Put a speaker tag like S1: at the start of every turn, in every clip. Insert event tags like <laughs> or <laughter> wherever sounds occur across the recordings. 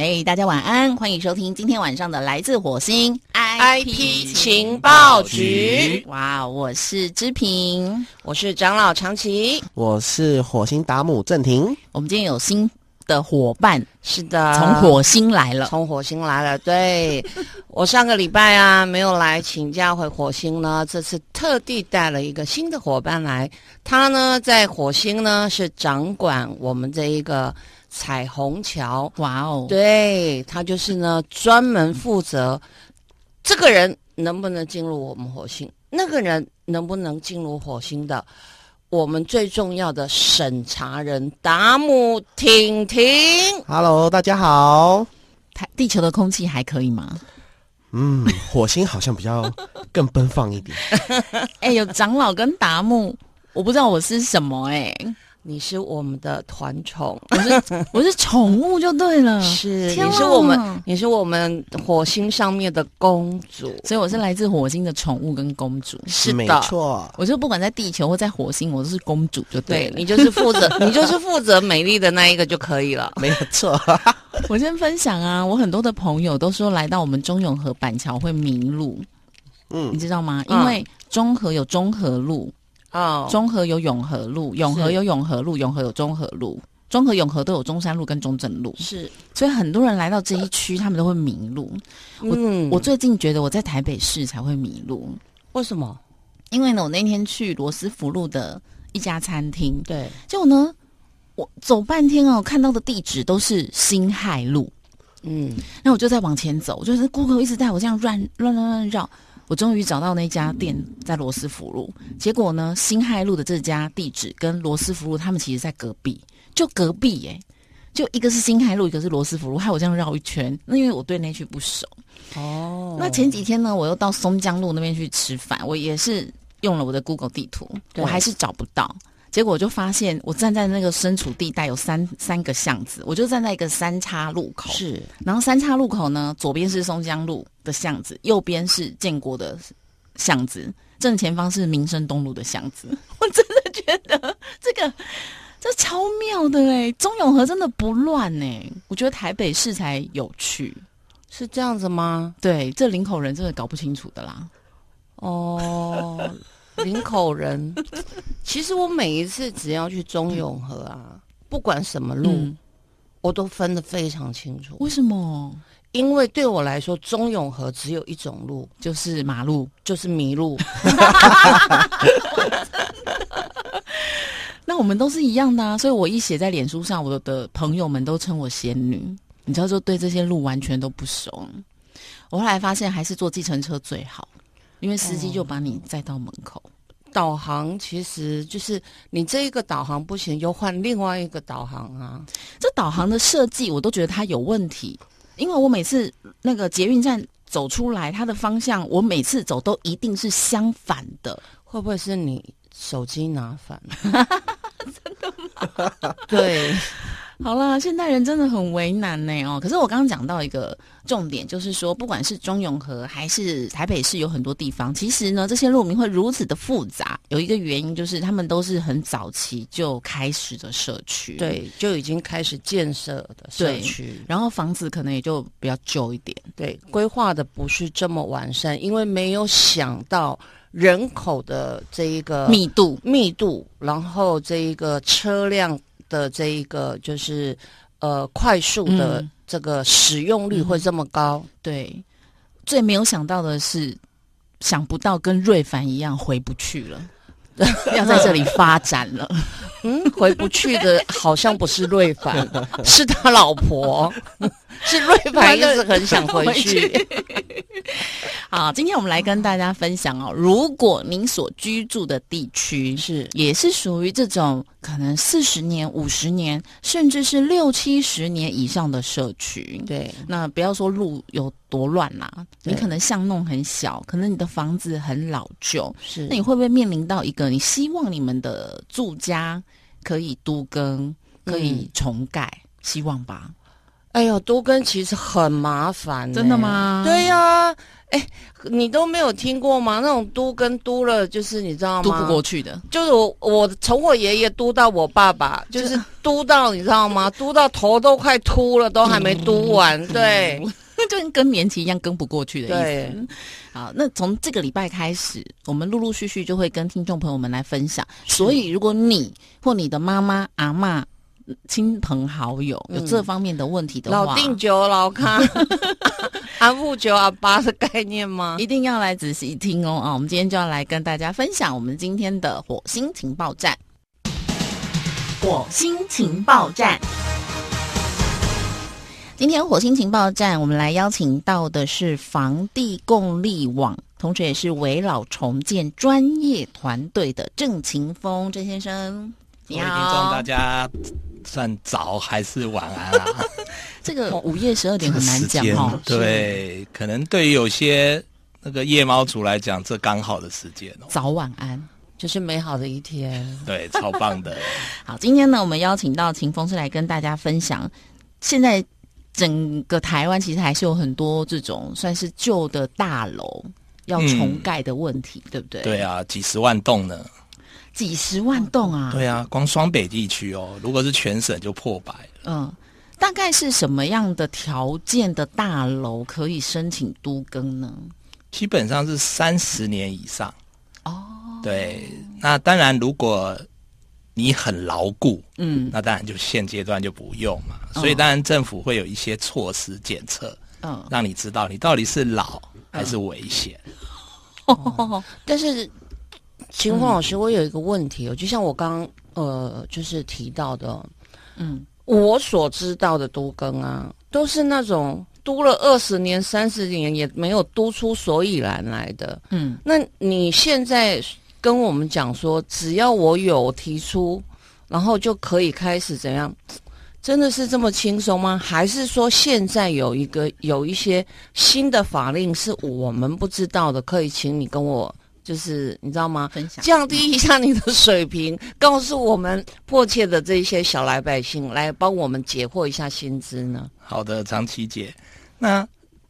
S1: 哎，大家晚安，欢迎收听今天晚上的《来自火星
S2: IP 情报局》。
S1: 哇，我是知平，
S2: 我是长老长崎，
S3: 我是火星达姆郑婷。
S1: 我们今天有新的伙伴，
S2: 是的，
S1: 从火星来了，
S2: 从火星来了。对 <laughs> 我上个礼拜啊没有来请假回火星呢，这次特地带了一个新的伙伴来，他呢在火星呢是掌管我们这一个。彩虹桥，
S1: 哇哦！
S2: 对他就是呢，专门负责这个人能不能进入我们火星，那个人能不能进入火星的，我们最重要的审查人达姆婷婷。
S3: Hello，大家好。
S1: 台地球的空气还可以吗？
S3: 嗯，火星好像比较更奔放一点。<laughs>
S1: 哎，有长老跟达姆，我不知道我是什么哎。
S2: 你是我们的团宠，<laughs>
S1: 我是我是宠物就对了。<laughs>
S2: 是，你是我们，你是我们火星上面的公主，
S1: 所以我是来自火星的宠物跟公主。
S2: 是的，
S3: 没错。
S1: 我就不管在地球或在火星，我都是公主就对了。
S2: 你就是负责，<laughs> 你就是负责美丽的那一个就可以了。
S3: 没有错。
S1: 我先分享啊，我很多的朋友都说来到我们中永和板桥会迷路，嗯，你知道吗？因为中和有中和路。哦，中和有永和路，永和有永和路，永和有中和路，中和永和都有中山路跟中正路。
S2: 是，
S1: 所以很多人来到这一区，他们都会迷路。我我最近觉得我在台北市才会迷路，
S2: 为什么？
S1: 因为呢，我那天去罗斯福路的一家餐厅，
S2: 对，
S1: 结果呢，我走半天哦，看到的地址都是新海路，嗯，那我就在往前走，就是 Google 一直带我这样乱乱乱乱绕。我终于找到那家店在罗斯福路，结果呢，新海路的这家地址跟罗斯福路他们其实在隔壁，就隔壁耶，就一个是新海路，一个是罗斯福路，害我这样绕一圈。那因为我对那区不熟哦。那前几天呢，我又到松江路那边去吃饭，我也是用了我的 Google 地图，我还是找不到。结果我就发现，我站在那个身处地带有三三个巷子，我就站在一个三叉路口。
S2: 是，
S1: 然后三叉路口呢，左边是松江路的巷子，右边是建国的巷子，正前方是民生东路的巷子。<laughs> 我真的觉得这个这超妙的哎，中永和真的不乱哎，我觉得台北市才有趣，
S2: 是这样子吗？
S1: 对，这林口人真的搞不清楚的啦。
S2: 哦。林口人，其实我每一次只要去中永和啊，不管什么路，我都分得非常清楚。
S1: 为什么？
S2: 因为对我来说，中永和只有一种路，
S1: 就是马路，
S2: 就是迷路。<laughs>
S1: 那我们都是一样的啊，所以我一写在脸书上，我的朋友们都称我仙女。你知道，就对这些路完全都不熟。我后来发现，还是坐计程车最好。因为司机就把你载到门口，
S2: 导航其实就是你这一个导航不行，又换另外一个导航啊。
S1: 这导航的设计我都觉得它有问题，因为我每次那个捷运站走出来，它的方向我每次走都一定是相反的，
S2: 会不会是你手机拿反了？<laughs> <laughs>
S1: 真的
S2: 吗？对。
S1: 好了，现代人真的很为难呢哦。可是我刚刚讲到一个重点，就是说，不管是中永和还是台北市，有很多地方，其实呢，这些路名会如此的复杂，有一个原因就是他们都是很早期就开始的社区，
S2: 对，就已经开始建设的社区，
S1: 然后房子可能也就比较旧一点，
S2: 对，规划的不是这么完善，因为没有想到人口的这一个
S1: 密度
S2: 密度，然后这一个车辆。的这一个就是，呃，快速的这个使用率会这么高？
S1: 对，最没有想到的是，想不到跟瑞凡一样回不去了，<laughs> 要在这里发展了。<laughs>
S2: 嗯，回不去的好像不是瑞凡，<laughs> 是他老婆。<laughs> 是瑞凡一直很想回去。<laughs>
S1: 好，今天我们来跟大家分享哦，如果您所居住的地区
S2: 是
S1: 也是属于这种可能四十年、五十年，甚至是六七十年以上的社区，
S2: 对，
S1: 那不要说路有多乱啦，你可能巷弄很小，可能你的房子很老旧，
S2: 是，
S1: 那你会不会面临到一个你希望你们的住家可以都更、可以重盖？希望吧。
S2: 哎呦，都根其实很麻烦，
S1: 真的吗？
S2: 对呀，哎，你都没有听过吗？那种都根都了，就是你知道吗？
S1: 都不过去的，
S2: 就是我我从我爷爷嘟到我爸爸，就是嘟到你知道吗？<laughs> 嘟到头都快秃了，都还没嘟完，对，<laughs>
S1: 就跟更年期一样，跟不过去的意思。好，那从这个礼拜开始，我们陆陆续续就会跟听众朋友们来分享。所以，如果你或你的妈妈、阿妈。亲朋好友有这方面的问题的
S2: 话，老定酒老康 <laughs> 阿富酒阿巴的概念吗？
S1: 一定要来仔细听哦啊！我们今天就要来跟大家分享我们今天的火星情报站。火星情报站，今天火星情报站，我们来邀请到的是房地共利网，同时也是围老重建专业团队的郑晴峰郑先生。
S4: 各位听众，大家。算早还是晚安啊？<laughs>
S1: 这个午夜十二点很难讲哦。
S4: 对，可能对于有些那个夜猫族来讲，这刚好的时间哦。
S1: 早晚安，
S2: 就是美好的一天。
S4: 对，超棒的。<laughs>
S1: 好，今天呢，我们邀请到秦风是来跟大家分享，现在整个台湾其实还是有很多这种算是旧的大楼要重盖的问题，对不对？
S4: 对啊，几十万栋呢。
S1: 几十万栋啊！
S4: 对啊，光双北地区哦，如果是全省就破百了。
S1: 嗯，大概是什么样的条件的大楼可以申请都更呢？
S4: 基本上是三十年以上。哦，对，那当然，如果你很牢固，嗯，那当然就现阶段就不用嘛。所以当然政府会有一些措施检测，嗯，让你知道你到底是老还是危险。<laughs>
S2: 但是。秦风老师，我有一个问题哦，就像我刚呃，就是提到的，嗯，我所知道的都更啊，都是那种督了二十年、三十年也没有督出所以然来的，嗯，那你现在跟我们讲说，只要我有提出，然后就可以开始怎样？真的是这么轻松吗？还是说现在有一个有一些新的法令是我们不知道的？可以请你跟我。就是你知道吗？
S1: 分享
S2: 降低一下你的水平，告诉我们迫切的这些小老百姓，来帮我们解惑一下薪资呢？
S4: 好的，长期姐，那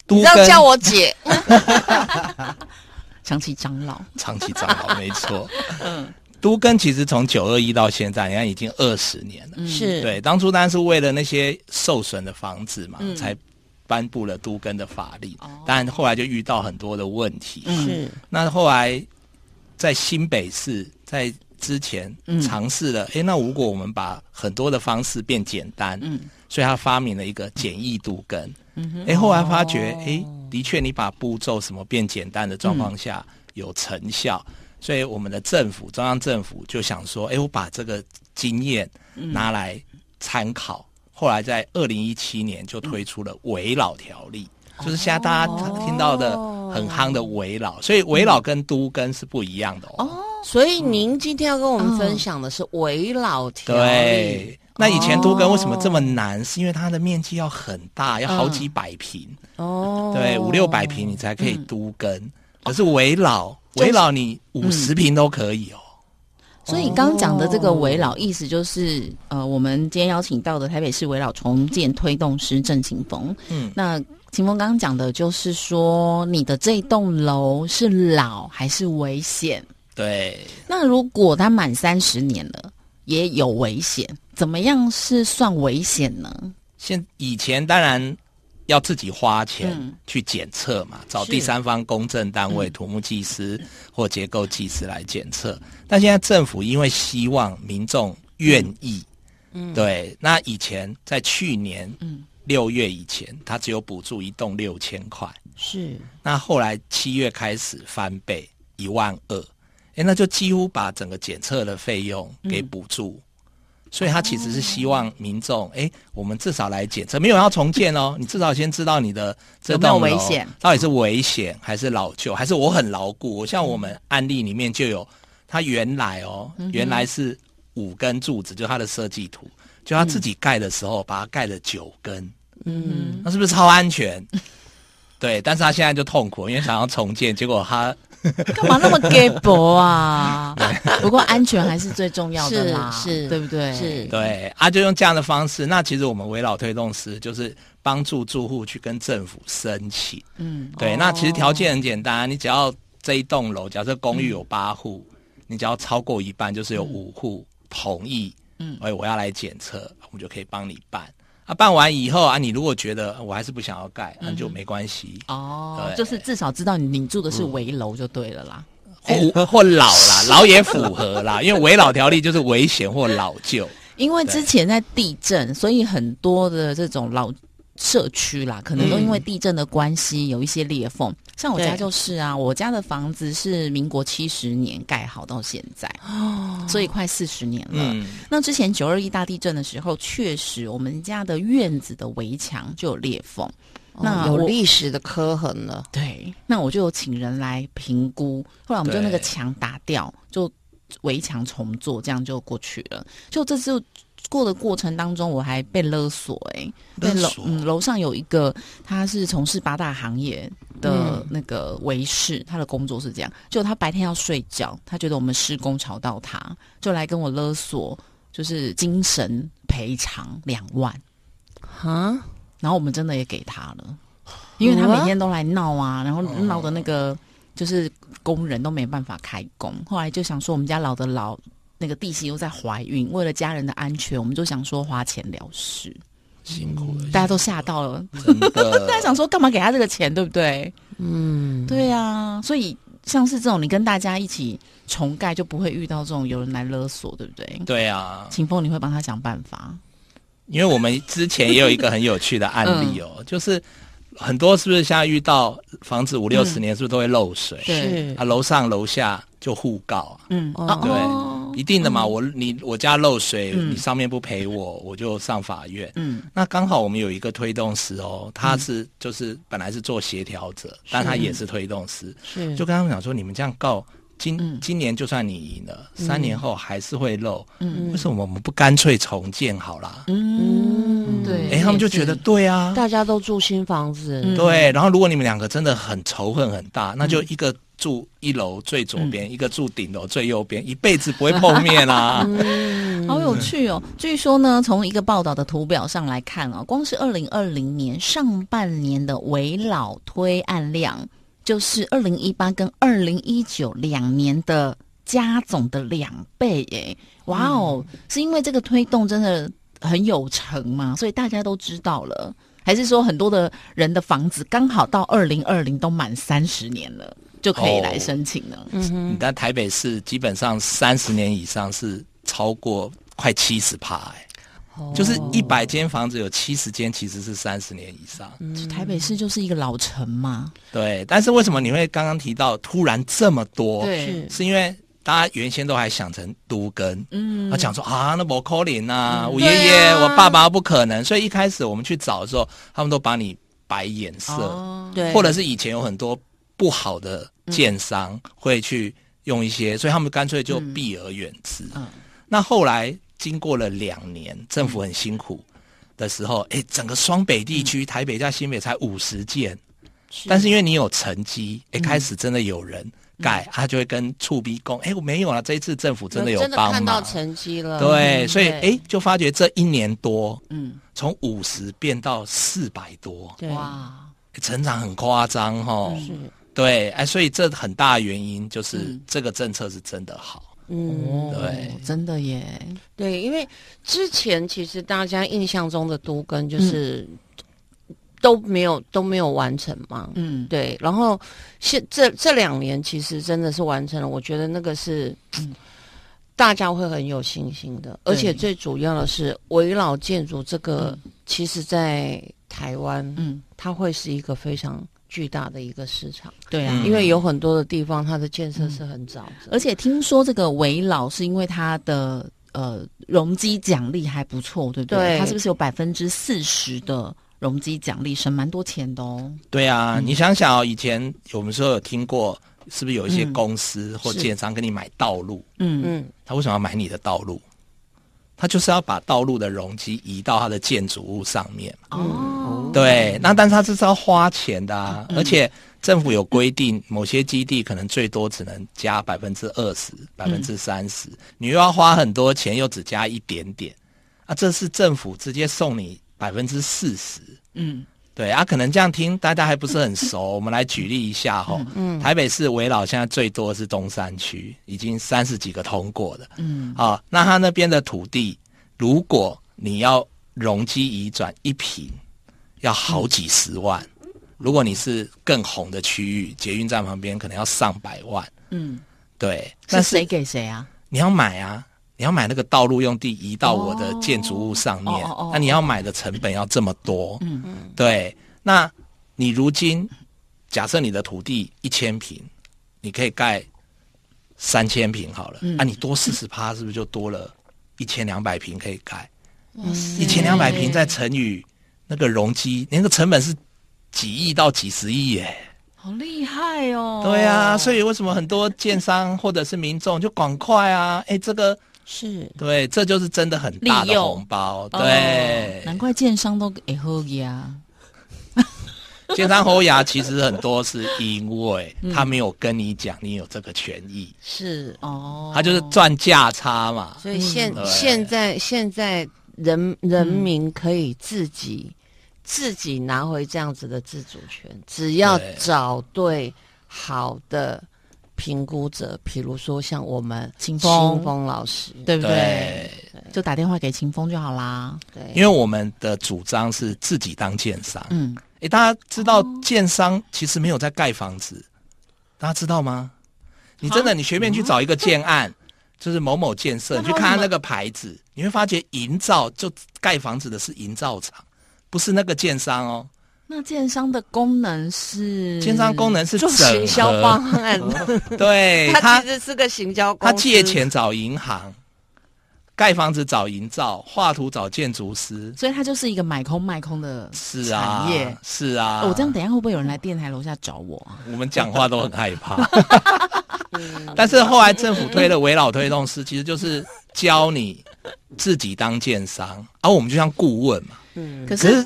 S2: 你要叫我姐，<laughs>
S1: 长期长老，
S4: 长期长老，没错。<laughs> 嗯，都根其实从九二一到现在，你看已经二十年了。
S2: 是
S4: 对，当初当然是为了那些受损的房子嘛，才。颁布了都根的法令，但后来就遇到很多的问题。
S2: 是。
S4: 那后来在新北市在之前尝试了，哎，那如果我们把很多的方式变简单，嗯，所以他发明了一个简易都根。嗯哎，后来发觉，哎，的确你把步骤什么变简单的状况下有成效，所以我们的政府中央政府就想说，哎，我把这个经验拿来参考。后来在二零一七年就推出了围老条例，就是现在大家听到的很夯的围老，所以围老跟都跟是不一样的哦。
S2: 所以您今天要跟我们分享的是围老条例。
S4: 对，那以前都跟为什么这么难？是因为它的面积要很大，要好几百平哦。对，五六百平你才可以都跟，可是围老围老你五十平都可以哦。
S1: 所以刚刚讲的这个围老，意思就是，呃，我们今天邀请到的台北市围老重建推动师郑晴峰。嗯，那清峰刚刚讲的就是说，你的这栋楼是老还是危险？
S4: 对。
S1: 那如果它满三十年了，也有危险，怎么样是算危险呢？
S4: 现以前当然。要自己花钱去检测嘛，找第三方公证单位、土木技师或结构技师来检测。但现在政府因为希望民众愿意，嗯，对，那以前在去年六月以前，他只有补助一栋六千块，
S2: 是。
S4: 那后来七月开始翻倍一万二，哎，那就几乎把整个检测的费用给补助。所以他其实是希望民众，哎，我们至少来检测，没有要重建哦，<laughs> 你至少先知道你的这栋
S1: 危险
S4: 到底是危险还是老旧，还是我很牢固。我像我们案例里面就有，他原来哦，原来是五根柱子，就他的设计图，就他自己盖的时候把它盖了九根，嗯，那是不是超安全？对，但是他现在就痛苦，因为想要重建，结果他 <laughs>
S1: 干嘛那么 gay 博啊？不过安全还是最重要的啦，
S2: 是是
S1: 对不对？
S2: 是
S4: 对啊，就用这样的方式。那其实我们围绕推动师就是帮助住户去跟政府申请。
S1: 嗯，
S4: 对，那其实条件很简单，你只要这一栋楼，假设公寓有八户，你只要超过一半，就是有五户同意，嗯，哎，我要来检测，我们就可以帮你办。啊，办完以后啊，你如果觉得我还是不想要盖，那就没关系。
S1: 哦，就是至少知道你你住的是围楼就对了啦。
S4: 或或老啦，<laughs> 老也符合啦，因为围老条例就是危险或老旧。
S1: 因为之前在地震，所以很多的这种老社区啦，可能都因为地震的关系有一些裂缝。像我家就是啊，我家的房子是民国七十年盖好到现在，哦所以快四十年了。
S4: 嗯，
S1: 那之前九二一大地震的时候，确实我们家的院子的围墙就有裂缝。那我
S2: 有历史的刻痕了。
S1: 对，那我就有请人来评估，后来我们就那个墙打掉，就围墙重做，这样就过去了。就这次过的过程当中，我还被勒索、欸，被楼嗯楼上有一个他是从事八大行业的
S2: 嗯。
S1: 那个维士，他的工作是这样，就他白天要睡觉，他觉得我们施工吵到他，就来跟我勒索，就是精神赔偿两万。
S2: 哈，
S1: 然后我们真的也给他了，因为他每天都来闹啊，然后闹的那个就是工人都没办法开工。后来就想说，我们家老的老那个弟媳又在怀孕，为了家人的安全，我们就想说花钱了事，
S4: 辛苦了，
S1: 大家都吓到了，<laughs> 大家想说干嘛给他这个钱，对不对？
S2: 嗯，
S1: 对啊，所以像是这种你跟大家一起重盖，就不会遇到这种有人来勒索，对不对？
S4: 对啊，
S1: 秦风，你会帮他想办法。
S4: 因为我们之前也有一个很有趣的案例
S1: 嗯。
S4: 哦，就是很多是不是现在遇到房子五六十年，是不是都会漏水？
S1: 对。
S2: 是
S4: 啊，楼上楼下就互告啊，
S1: 嗯，
S4: 对，一定的嘛。我你我家漏水，
S1: 嗯。
S4: 你上面不赔我，<laughs> 我就上法院。
S1: 嗯。
S4: 那刚好我们有一个推动师哦，他是就是本来是做协调者，但他也是推动师，
S2: 是。
S4: 就跟他们讲说，你们这样告。今
S1: 嗯。
S4: 今年就算你赢了，三年后还是会漏，
S1: 嗯。
S4: 为什么我们不干脆重建好啦？
S1: 嗯，对，
S4: 哎，他们就觉得对啊，
S2: 大家都住新房子，
S1: 嗯。
S4: 对，然后如果你们两个真的很仇恨很大，那就一个住一楼最左边，一个住顶楼最右边，一辈子不会碰面啊。<laughs>
S2: 嗯 <laughs>
S1: 好有趣哦！据说呢，从一个报道的图表上来看啊，光是二零二零年上半年的围老推案量，就是二零一八跟二零一九两年的加总的两倍耶！哇哦，是因为这个推动真的很有成吗？所以大家都知道了，还是说很多的人的房子刚好到二零二零都满三十年了，就可以来申请了。
S4: 嗯，但台北市基本上三十年以上是超过快七十趴，哎、就是一百间房子有七十间其实是三十年以上。嗯。
S1: 台北市就是一个老城嘛，
S4: 对，但是为什么你会刚刚提到突然这么多？
S1: 对。
S4: 是。因为大家原先都还想成都根，
S1: 嗯。
S4: 他讲说啊，那不可能啊，我
S1: 对
S4: 爷爷、
S1: 啊。
S4: 我爸爸不可能，所以一开始我们去找的时候，他们都把你摆眼色，
S1: 哦。
S2: 对，
S4: 或者是以前有很多不好的建商会去用一些，所以他们干脆就避而远之。
S1: 嗯。
S4: 那后来经过了两年，政府很辛苦的时候，哎、整个双北地区，台北加新北才五十件，但是因为你有成绩，哎、开始真的有人改，他就会跟触逼供，哎、我没有了，这一次政府真的有
S2: 真的
S4: 帮忙。
S2: 看到成绩了，
S4: 对，
S2: 嗯
S4: 所以哎、
S2: 对。
S4: 就发觉这一年多，
S1: 嗯，
S4: 从五十变到四百多，
S2: 对，
S1: 哇，
S4: 成长很夸张哈。
S2: 是，
S4: 对，哎，所以这很大的原因就是
S1: 嗯。
S4: 这个政策是真的好。
S2: 嗯，
S1: 哦
S4: 对，
S1: 真的耶，
S2: 对，因为之前其实大家印象中的都根就是都没有都没有完成嘛，
S1: 嗯，
S2: 对，然后现这这两年其实真的是完成了，我觉得那个是。大家会很有信心的，而且最主要的是，围绕建筑这个，其实，在台湾，
S1: 嗯，
S2: 它会是一个非常巨大的一个市场，
S1: 对啊，
S4: 嗯。
S2: 因为有很多的地方，它的建设是很早的，
S1: 而且听说这个围老是因为它的呃容积奖励还不错，对不对？
S2: 对。
S1: 它是不是有百分之四十的容积奖励，省蛮多钱的哦？
S4: 对啊，你想想哦，以前我们说有听过，是不是有一些
S1: 嗯。
S4: 公司或建商跟你买道路？
S1: 嗯。
S2: 嗯，
S4: 他为什么要买你的道路？他就是要把道路的容积移到他的建筑物上面。
S1: 哦，
S4: 对，那但是他这是要花钱的啊，而且政府有规定，某些基地可能最多只能加百分之二十、百分之三十，你又要花很多钱，又只加一点点，啊，这是政府直接送你百分之四十。嗯，对啊，可能这样听大家还不是很熟，我们来举例一下哈。嗯，台北市围绕现在最多是东山区，已经三十几个通过了。嗯，啊，那他那边的土地，如果你要容积移转一平，要好几十万。如果你是更红的区域，捷运站旁边可能要上百万。嗯，对。
S1: 那谁给谁啊？
S4: 你要买啊！你要买那个道路用地移到我的建筑物上面，那你要买的成本要这么多。嗯嗯。对，那你如今假设你的土地一千平，你可以盖三千平好了。啊，你多四十趴，是不是就多了一千两百平可以盖？一千两百平再乘以那个容积，那个成本是。几亿到几十亿耶，
S1: 好厉害哦！
S4: 对啊，所以为什么很多建商或者是民众就赶快啊？哎，这个
S2: 是
S4: 对，这就是真的很大的红包。对，
S1: 难怪建商都给喝呀。<laughs>
S4: 建商侯牙其实很多是因为他没有跟你讲你有这个权益，
S2: 是哦，
S4: 他就是赚价差嘛。
S2: 所以现现在现在人人民可以自己。自己拿回这样子的自主权，只要找对好的评估者，比如说像我们
S1: 秦风
S2: 秦风老师，
S1: 对不对？就打电话给秦风就好啦。
S2: 对，
S4: 因为我们的主张是自己当建商。嗯，哎，大家知道建商其实没有在盖房子，大家知道吗？你真的，你随便去找一个建案，就是某某建设，你去看那个牌子，你会发觉营造就盖房子的是营造厂。不是那个建商哦，
S1: 那建商的功能是
S4: 建商功能是做
S2: 行销方案，<laughs>
S4: 对，
S2: 他其实是个行销，
S4: 他借钱找银行，盖房子找营造，画图找建筑师，
S1: 所以他就是一个买空卖空的产业，
S4: 是啊。
S1: 我这样等下会不会有人来电台楼下找我？
S4: 我们讲话都很害怕，<laughs> 但是后来政府推了围老推动师，其实就是教你自己当建商，而我们就像顾问嘛。
S1: 嗯，可是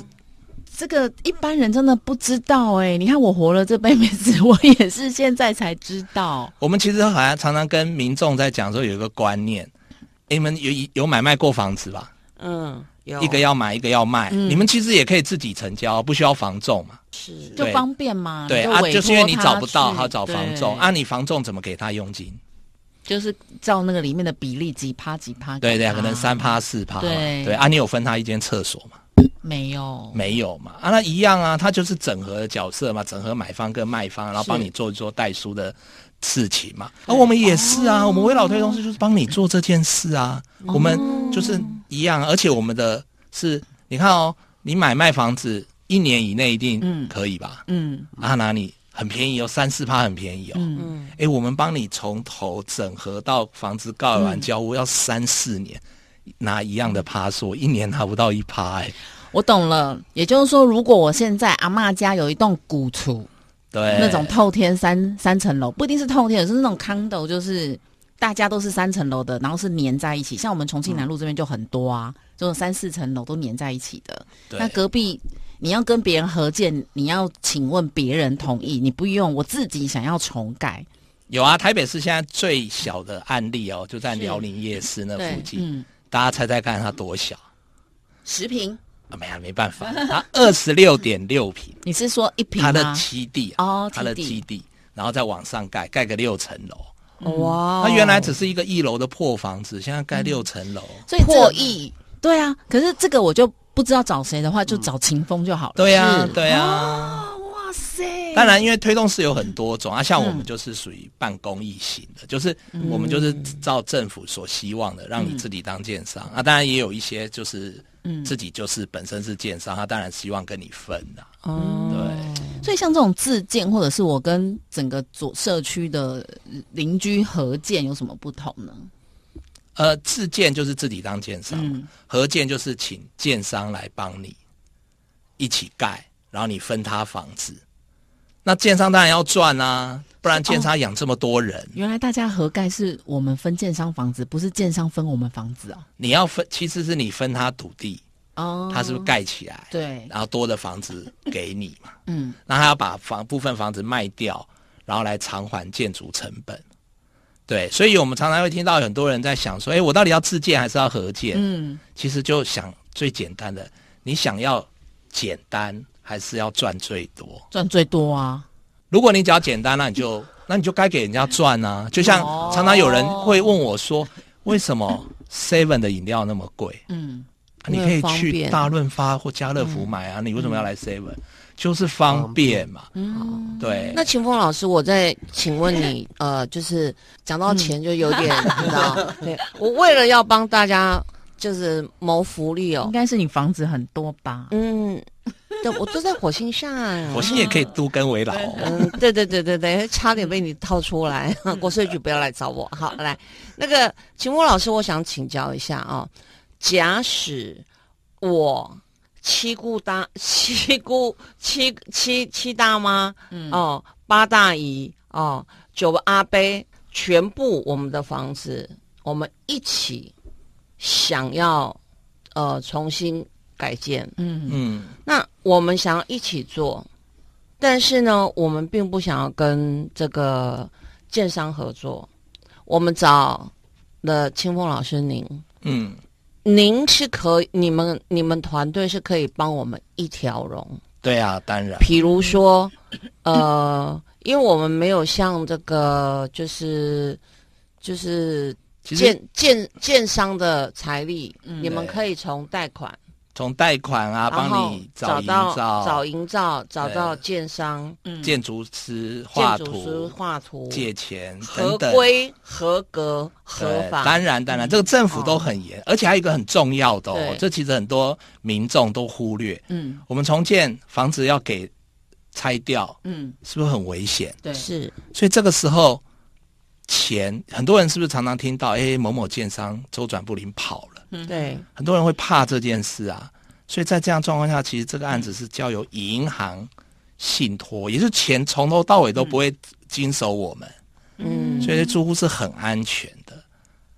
S1: 这个一般人真的不知道哎。你看我活了这辈子，我也是现在才知道。
S4: 我们其实好像常常跟民众在讲说，有一个观念，你们有有买卖过房子吧？嗯，有一个要买，一个要卖。你们其实也可以自己成交，不需要房仲嘛？
S2: 是，
S1: 就方便嘛？
S4: 对啊，就是因为你找不到，好找房仲啊，你房仲怎么给他佣金？
S1: 就是照那个里面的比例，几趴几趴。
S4: 对对，可能三趴四趴。对对啊，你有分他一间厕所吗？
S1: 没有，
S4: 没有嘛。啊，那一样啊，他就是整合的角色嘛，整合买方跟卖方，然后帮你做一做代书的事情嘛。而我们也是啊，我们为老推东西就是帮你做这件事啊，我们就是一样，而且我们的是，你看哦，你买卖房子一年以内一定可以吧？嗯，啊，哪里很便宜哦，三四趴很便宜哦。嗯，哎，我们帮你从头整合到房子盖完交屋要三四年，拿一样的趴数，一年拿不到一趴哎。
S1: 我懂了，也就是说，如果我现在阿妈家有一栋古厝，
S4: 对，
S1: 那种透天三三层楼，不一定是透天，是那种 condo，就是大家都是三层楼的，然后是粘在一起。像我们重庆南路这边就很多啊，就是三四层楼都粘在一起的。那隔壁你要跟别人合建，你要请问别人同意，你不用，我自己想要重盖。
S4: 有啊，台北市现在最小的案例哦，就在辽宁夜市那附近，嗯大家猜猜看它多小？
S1: 十平。
S4: 啊，没啊，没办法，它二十六点六平。<laughs>
S1: 你是说一平？
S4: 它的基地哦，它的基地，然后再往上盖，盖个六层楼。哇！它原来只是一个一楼的破房子，现在盖六层楼，
S1: 所以破亿。对啊，可是这个我就不知道找谁的话，就找秦风就好了。
S4: 对呀，对呀。哇塞！当然，因为推动是有很多种啊，像我们就是属于半公益型的，就是我们就是照政府所希望的，让你自己当建商啊。当然也有一些就是。嗯，自己就是本身是建商，他当然希望跟你分啊。哦，对。
S1: 所以像这种自建，或者是我跟整个左社区的邻居合建，有什么不同呢？
S4: 呃，自建就是自己当建商，合建就是请建商来帮你一起盖，然后你分他房子。那建商当然要赚啊，不然建商养这么多人。
S1: 原来大家合盖是我们分建商房子，不是建商分我们房子啊。
S4: 你要分，其实是你分他土地，
S1: 哦，
S4: 他是不是盖起来？
S1: 对，
S4: 然后多的房子给你嘛？嗯，那他要把房部分房子卖掉，然后来偿还建筑成本。对，所以我们常常会听到很多人在想说：，哎，我到底要自建还是要合建？嗯，其实就想最简单的，你想要简单还是要赚最多？
S1: 赚最多啊！
S4: 如果你只要简单，那你就那你就该给人家赚啊！就像常常有人会问我说：，为什么 Seven 的饮料那么贵？嗯，你可以去大润发或家乐福买啊，你为什么要来 Seven？就是方便嘛，嗯，对。
S2: 那秦风老师，我再请问你，<laughs> 呃，就是讲到钱就有点，<laughs> 你知道，对我为了要帮大家就是谋福利哦，
S1: 应该是你房子很多吧？
S2: 嗯，对，我都在火星上，
S4: 火星也可以都跟为老。
S2: 嗯，对对对对对，差点被你套出来，<laughs> 国税局不要来找我。好，来，那个秦风老师，我想请教一下啊，假使我。七姑大七姑七七七大妈，嗯哦，八大姨哦，九阿伯，全部我们的房子，我们一起想要呃重新改建，嗯嗯，那我们想要一起做，但是呢，我们并不想要跟这个建商合作，我们找了清风老师您，嗯。您是可你们你们团队是可以帮我们一条龙？
S4: 对啊，当然。
S2: 比如说，呃，因为我们没有像这个，就是就是建建建商的财力，嗯你们可以从贷款。
S4: 从贷款啊，帮你找营造、
S2: 找营造、找到建商、
S4: 建筑师画图、
S2: 画图、
S4: 借钱
S2: 合规、合格、合法。
S4: 当然，当然，这个政府都很严，而且还有一个很重要的哦，这其实很多民众都忽略。嗯，我们重建房子要给拆掉，嗯，是不是很危险？
S1: 对，
S2: 是。
S4: 所以这个时候，钱很多人是不是常常听到，哎，某某建商周转不灵跑了？
S2: 对，
S4: 很多人会怕这件事啊，所以在这样状况下，其实这个案子是交由银行信托，也是钱从头到尾都不会经手我们，嗯，所以住户是很安全的，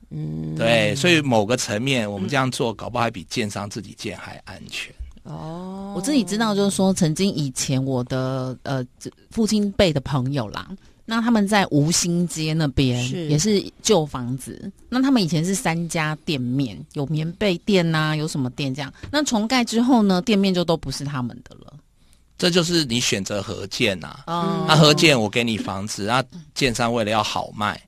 S4: 嗯，对，所以某个层面我们这样做，搞不好还比建商自己建还安全。
S1: 哦，我自己知道，就是说曾经以前我的呃父亲辈的朋友啦。那他们在吴兴街那边也是旧房子，那他们以前是三家店面，有棉被店呐，有什么店这样。那重盖之后呢，店面就都不是他们的了。
S4: 这就是你选择合建呐，那合建我给你房子，那建商为了要好卖，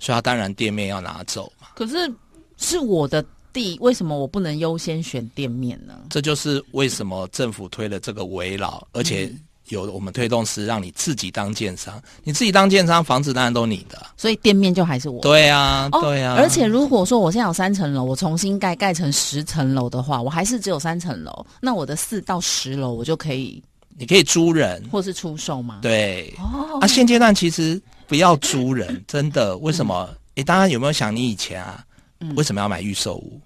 S4: 所以他当然店面要拿走嘛。
S1: 可是是我的地，为什么我不能优先选店面呢？
S4: 这就是为什么政府推了这个围绕，而且。有我们推动是让你自己当建商，你自己当建商，房子当然都你的，
S1: 所以店面就还是我。
S4: 对啊，对啊。
S1: 而且如果说我现在有三层楼，我重新盖盖成十层楼的话，我还是只有三层楼，那我的四到十楼我就可以，
S4: 你可以租人
S1: 或是出售吗？
S4: 对。哦。啊，现阶段其实不要租人，<laughs> 真的？为什么？诶，大家有没有想你以前啊？为什么要买预售屋？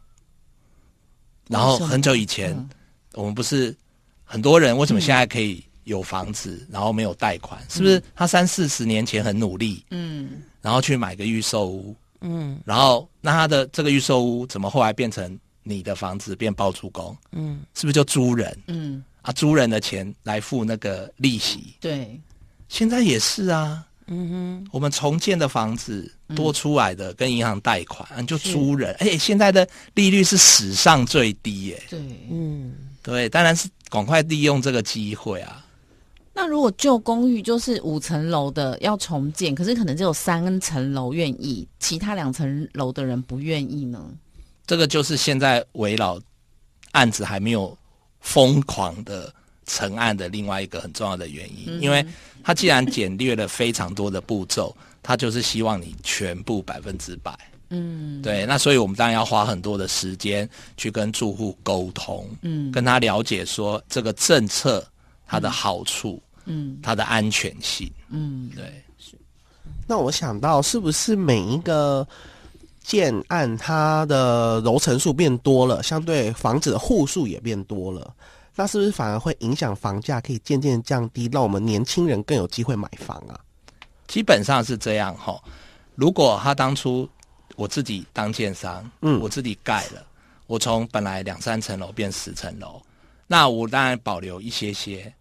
S4: 然后很久以前，我们不是很多人，为什么现在可以？有房子，然后没有贷款，是不是？他三四十年前很努力，嗯，然后去买个预售屋，嗯，然后那他的这个预售屋怎么后来变成你的房子变包租公？嗯，是不是就租人？嗯，啊，租人的钱来付那个利息？
S1: 对，
S4: 现在也是啊，嗯哼，我们重建的房子多出来的跟银行贷款，就租人，哎，现在的利率是史上最低，耶。
S1: 对，嗯，
S4: 对，当然是赶快利用这个机会啊。
S1: 那如果旧公寓就是五层楼的要重建，可是可能只有三层楼愿意，其他两层楼的人不愿意呢？
S4: 这个就是现在围绕案子还没有疯狂的成案的另外一个很重要的原因，因为他既然简略了非常多的步骤，他就是希望你全部百分之百。嗯，对，那所以我们当然要花很多的时间去跟住户沟通，嗯，跟他了解说这个政策它的好处。嗯，它的安全性，嗯，对，是。
S3: 那我想到，是不是每一个建案，它的楼层数变多了，相对房子的户数也变多了，那是不是反而会影响房价，可以渐渐降低，让我们年轻人更有机会买房啊？
S4: 基本上是这样哈。如果他当初我自己当建商，嗯，我自己盖了，我从本来两三层楼变十层楼，那我当然保留一些些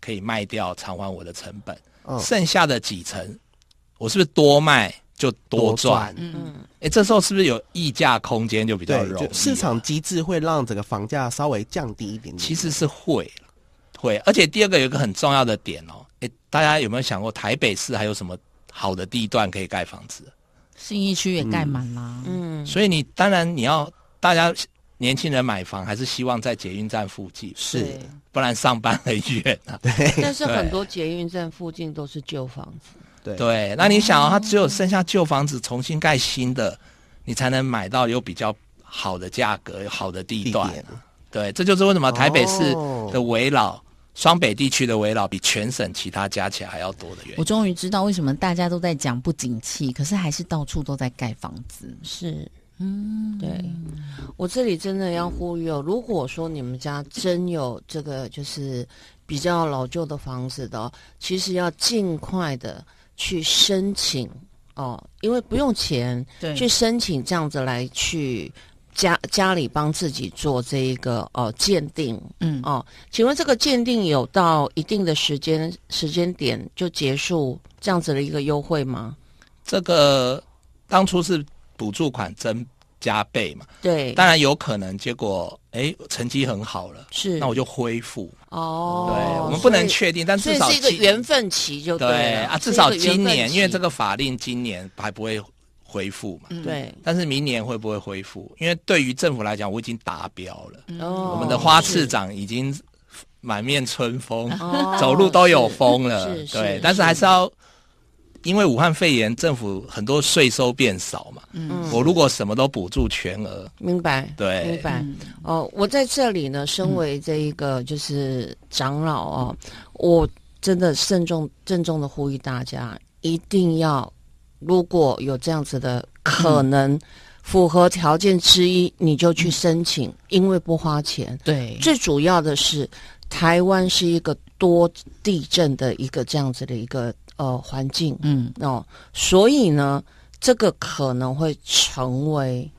S4: 可以卖掉偿还我的成本，剩下的几成，我是不是多卖就多赚？嗯，哎，这时候是不是有溢价空间就比较容易？
S3: 市场机制会让整个房价稍微降低一点点。
S4: 其实是会，会，而且第二个有一个很重要的点哦，哎，大家有没有想过台北市还有什么好的地段可以盖房子？
S1: 信义区也盖满啦，
S4: 嗯，所以你当然你要。大家年轻人买房还是希望在捷运站附近，
S3: 是，
S4: 不然上班很远啊。
S3: 对，
S2: 但是很多捷运站附近都是旧房子。
S3: 对
S4: 对，那你想，它只有剩下旧房子，重新盖新的，你才能买到有比较好的价格、好的地段。对，这就是为什么台北市的围老、双北地区的围老比全省其他加起来还要多的原因。
S1: 我终于知道为什么大家都在讲不景气，可是还是到处都在盖房子。
S2: 是。嗯，对，我这里真的要呼吁哦，如果说你们家真有这个就是比较老旧的房子的，其实要尽快的去申请哦，因为不用钱，
S1: 对，
S2: 去申请这样子来去家家里帮自己做这一个哦鉴定，嗯哦，请问这个鉴定有到一定的时间时间点就结束这样子的一个优惠吗？
S4: 这个当初是。补助款增加倍嘛？
S2: 对，
S4: 当然有可能。结果哎，成绩很好了，
S2: 是
S4: 那我就恢复哦。对，我们不能确定，但至少
S2: 是一个缘分期就对
S4: 啊。至少今年，因为这个法令今年还不会恢复嘛。
S2: 对，
S4: 但是明年会不会恢复？因为对于政府来讲，我已经达标了。哦，我们的花市长已经满面春风，走路都有风了。对，但是还是要。因为武汉肺炎，政府很多税收变少嘛。嗯，我如果什么都补助全额，
S2: 明白？
S4: 对，
S2: 明白。哦，我在这里呢，身为这一个就是长老哦，我真的慎重、郑重的呼吁大家，一定要如果有这样子的可能，符合条件之一，你就去申请，因为不花钱。
S1: 对，
S2: 最主要的是，台湾是一个多地震的一个这样子的一个。呃，环境，嗯，哦，所以呢，这个可能会成为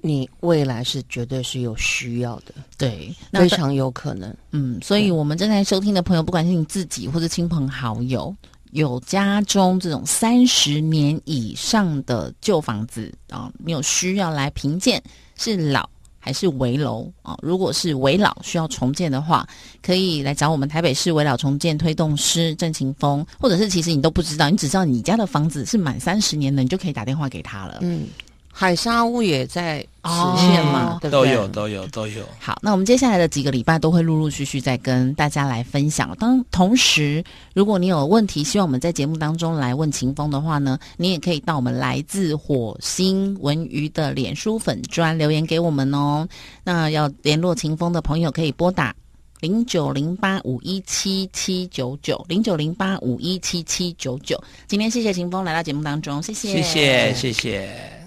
S2: 你未来是绝对是有需要的，
S1: 对，
S2: 非常有可能，
S1: 嗯，所以我们正在收听的朋友，不管是你自己或者亲朋好友，有家中这种三十年以上的旧房子啊，你有需要来评鉴，是老。还是围楼啊？如果是围老需要重建的话，可以来找我们台北市围老重建推动师郑晴峰，或者是其实你都不知道，你只知道你家的房子是满三十年的，你就可以打电话给他了。嗯。
S2: 海沙屋也在实现嘛？对
S4: 都有，都有，都有。
S1: 好，那我们接下来的几个礼拜都会陆陆续续再跟大家来分享。当同时，如果你有问题，希望我们在节目当中来问秦风的话呢，你也可以到我们来自火星文娱的脸书粉专留言给我们哦。那要联络秦风的朋友，可以拨打零九零八五一七七九九零九零八五一七七九九。今天谢谢秦风来到节目当中，谢谢，
S4: 谢谢，谢谢。